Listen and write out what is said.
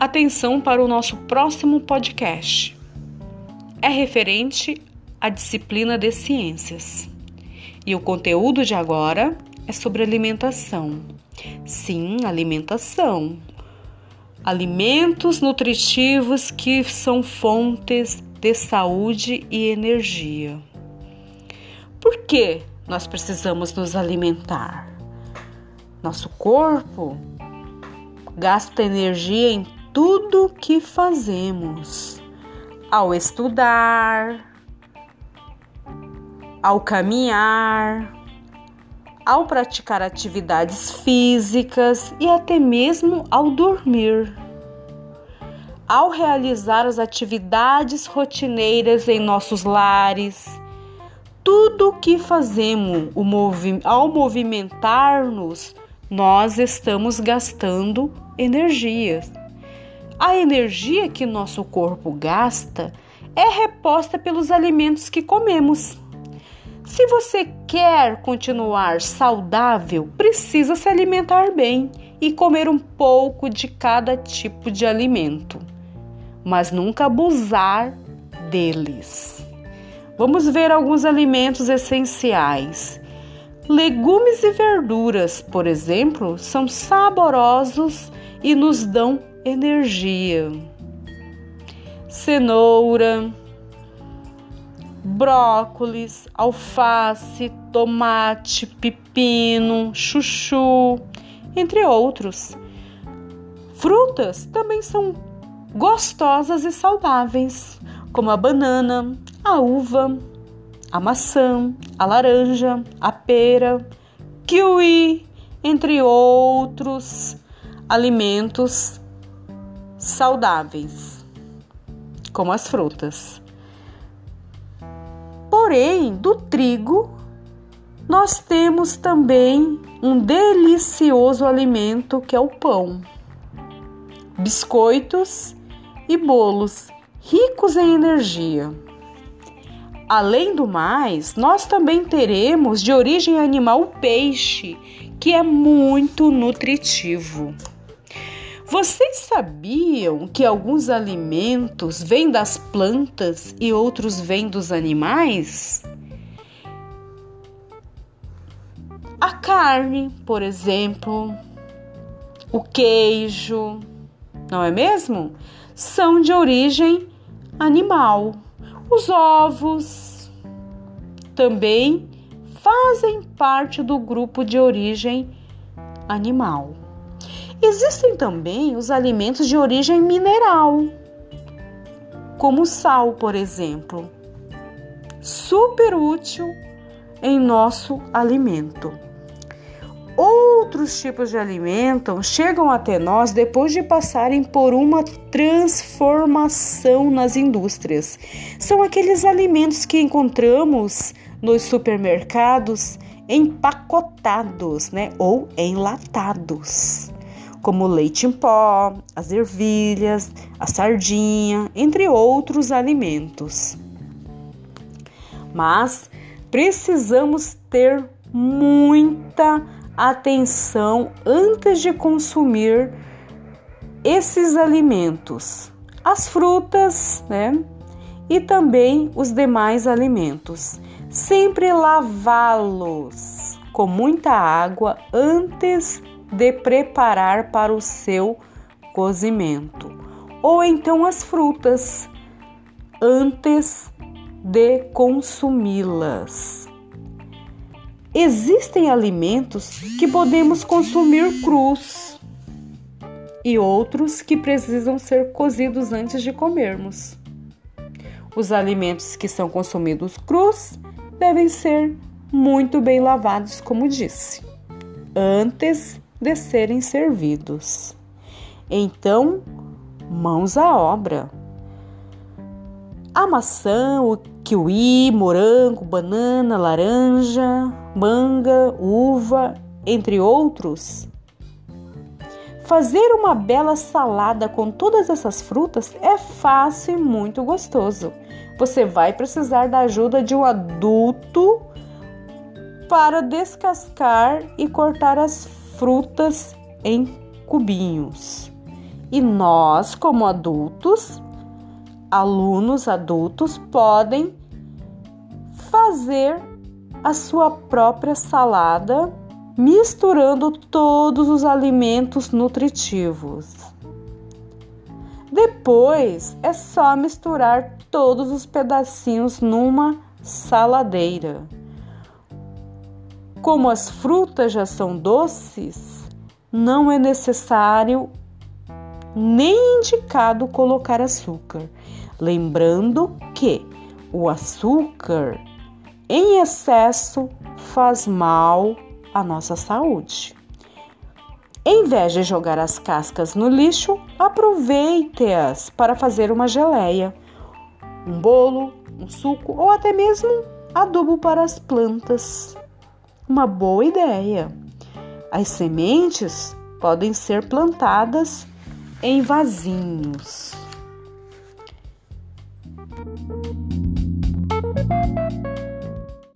atenção para o nosso próximo podcast. É referente à disciplina de ciências. E o conteúdo de agora é sobre alimentação. Sim, alimentação. Alimentos nutritivos que são fontes de saúde e energia. Por que nós precisamos nos alimentar? Nosso corpo gasta energia em tudo que fazemos. Ao estudar, ao caminhar, ao praticar atividades físicas e até mesmo ao dormir. Ao realizar as atividades rotineiras em nossos lares, tudo que fazemos ao movimentar-nos nós estamos gastando energia. A energia que nosso corpo gasta é reposta pelos alimentos que comemos. Se você quer continuar saudável, precisa se alimentar bem e comer um pouco de cada tipo de alimento, mas nunca abusar deles. Vamos ver alguns alimentos essenciais Legumes e verduras, por exemplo, são saborosos e nos dão energia. Cenoura, brócolis, alface, tomate, pepino, chuchu, entre outros. Frutas também são gostosas e saudáveis, como a banana, a uva, a maçã, a laranja, a pera, kiwi, entre outros alimentos saudáveis, como as frutas. Porém, do trigo, nós temos também um delicioso alimento que é o pão, biscoitos e bolos ricos em energia. Além do mais, nós também teremos de origem animal o peixe, que é muito nutritivo. Vocês sabiam que alguns alimentos vêm das plantas e outros vêm dos animais? A carne, por exemplo, o queijo, não é mesmo? São de origem animal. Os ovos também fazem parte do grupo de origem animal. Existem também os alimentos de origem mineral, como sal, por exemplo, super útil em nosso alimento. Outros tipos de alimento chegam até nós depois de passarem por uma transformação nas indústrias. São aqueles alimentos que encontramos nos supermercados empacotados, né, ou enlatados, como leite em pó, as ervilhas, a sardinha, entre outros alimentos. Mas precisamos ter muita atenção antes de consumir esses alimentos, as frutas, né? E também os demais alimentos. Sempre lavá-los com muita água antes de preparar para o seu cozimento. Ou então as frutas antes de consumi-las. Existem alimentos que podemos consumir crus e outros que precisam ser cozidos antes de comermos. Os alimentos que são consumidos crus devem ser muito bem lavados, como disse, antes de serem servidos. Então, mãos à obra. A maçã, o kiwi, morango, banana, laranja, manga, uva, entre outros. Fazer uma bela salada com todas essas frutas é fácil e muito gostoso. Você vai precisar da ajuda de um adulto para descascar e cortar as frutas em cubinhos. E nós, como adultos, alunos adultos, podem fazer a sua própria salada, misturando todos os alimentos nutritivos. Depois é só misturar todos os pedacinhos numa saladeira. Como as frutas já são doces, não é necessário nem indicado colocar açúcar. Lembrando que o açúcar em excesso faz mal à nossa saúde. Em vez de jogar as cascas no lixo, aproveite-as para fazer uma geleia, um bolo, um suco ou até mesmo adubo para as plantas. Uma boa ideia. As sementes podem ser plantadas em vasinhos.